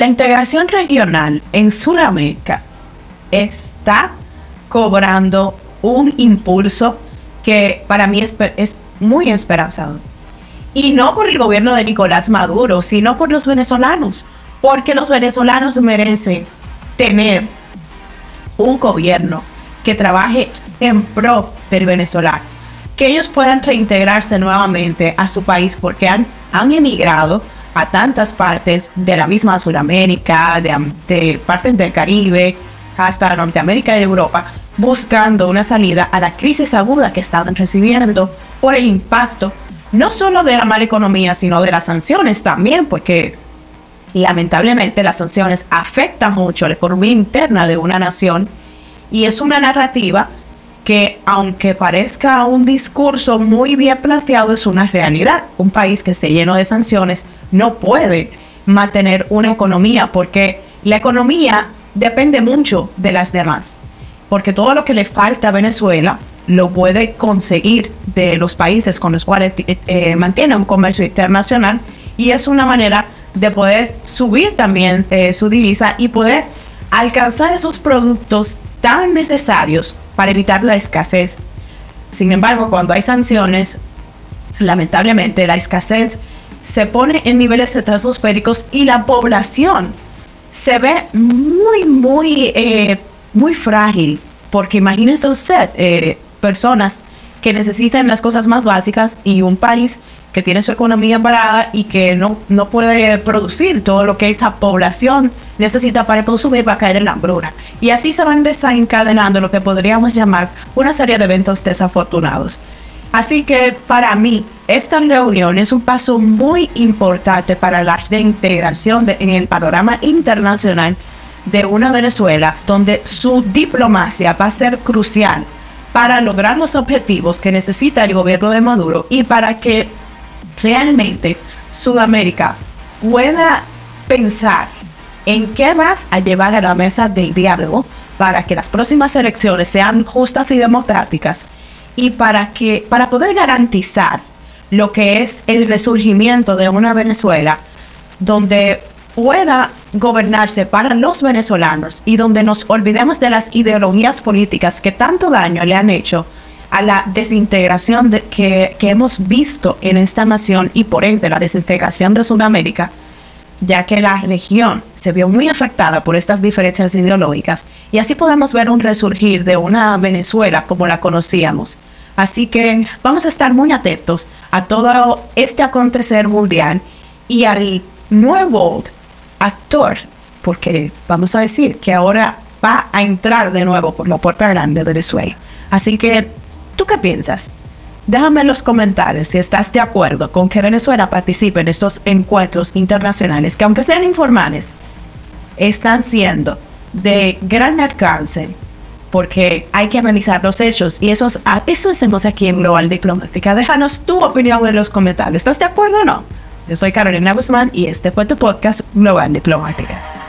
la integración regional en Sudamérica está cobrando un impulso que para mí es, muy esperanzador. Y no por el gobierno de Nicolás Maduro, sino por los venezolanos. Porque los venezolanos merecen tener un gobierno que trabaje en pro del venezolano. Que ellos puedan reintegrarse nuevamente a su país porque han emigrado a tantas partes de la misma Sudamérica, de, de partes del Caribe, hasta Norteamérica y Europa, buscando una salida a la crisis aguda que estaban recibiendo por el impacto no solo de la mala economía, sino de las sanciones también, porque lamentablemente las sanciones afectan mucho la economía interna de una nación y es una narrativa que aunque parezca un discurso muy bien planteado, es una realidad. Un país que esté lleno de sanciones no puede mantener una economía porque la economía depende mucho de las demás. Porque todo lo que le falta a Venezuela lo puede conseguir de los países con los cuales eh, eh, mantiene un comercio internacional y es una manera de poder subir también eh, su divisa y poder alcanzar esos productos tan necesarios para evitar la escasez. Sin embargo, cuando hay sanciones, lamentablemente la escasez se pone en niveles estratosféricos y la población se ve muy, muy, muy frágil. Porque imagínense usted, personas que necesitan las cosas más básicas y un país que tiene su economía parada y que no, no puede producir todo lo que esa población necesita para consumir va a caer en la hambruna. Y así se van desencadenando lo que podríamos llamar una serie de eventos desafortunados. Así que para mí, esta reunión es un paso muy importante para la integración en el panorama internacional de una Venezuela donde su diplomacia va a ser crucial para lograr los objetivos que necesita el gobierno de Maduro y para que realmente Sudamérica pueda pensar en qué a llevar a la mesa del diálogo para que las próximas elecciones sean justas y democráticas y para que para poder garantizar lo que es el resurgimiento de una Venezuela donde pueda gobernarse para los venezolanos y donde nos olvidemos de las ideologías políticas que tanto daño le han hecho a la desintegración de, que, que hemos visto en esta nación y por ende la desintegración de Sudamérica, ya que la región se vio muy afectada por estas diferencias ideológicas y así podemos ver un resurgir de una Venezuela como la conocíamos. Así que vamos a estar muy atentos a todo este acontecer mundial y al nuevo actor, porque vamos a decir que ahora va a entrar de nuevo por la puerta grande de Venezuela. Así que, ¿tú qué piensas? Déjame en los comentarios si estás de acuerdo con que Venezuela participe en estos encuentros internacionales que aunque sean informales, están siendo de gran alcance porque hay que analizar los hechos y eso, eso hacemos aquí en Global Diplomática. Déjanos tu opinión en los comentarios. ¿Estás de acuerdo o no? Yo soy Carolina Guzmán y este fue tu podcast Global Diplomática.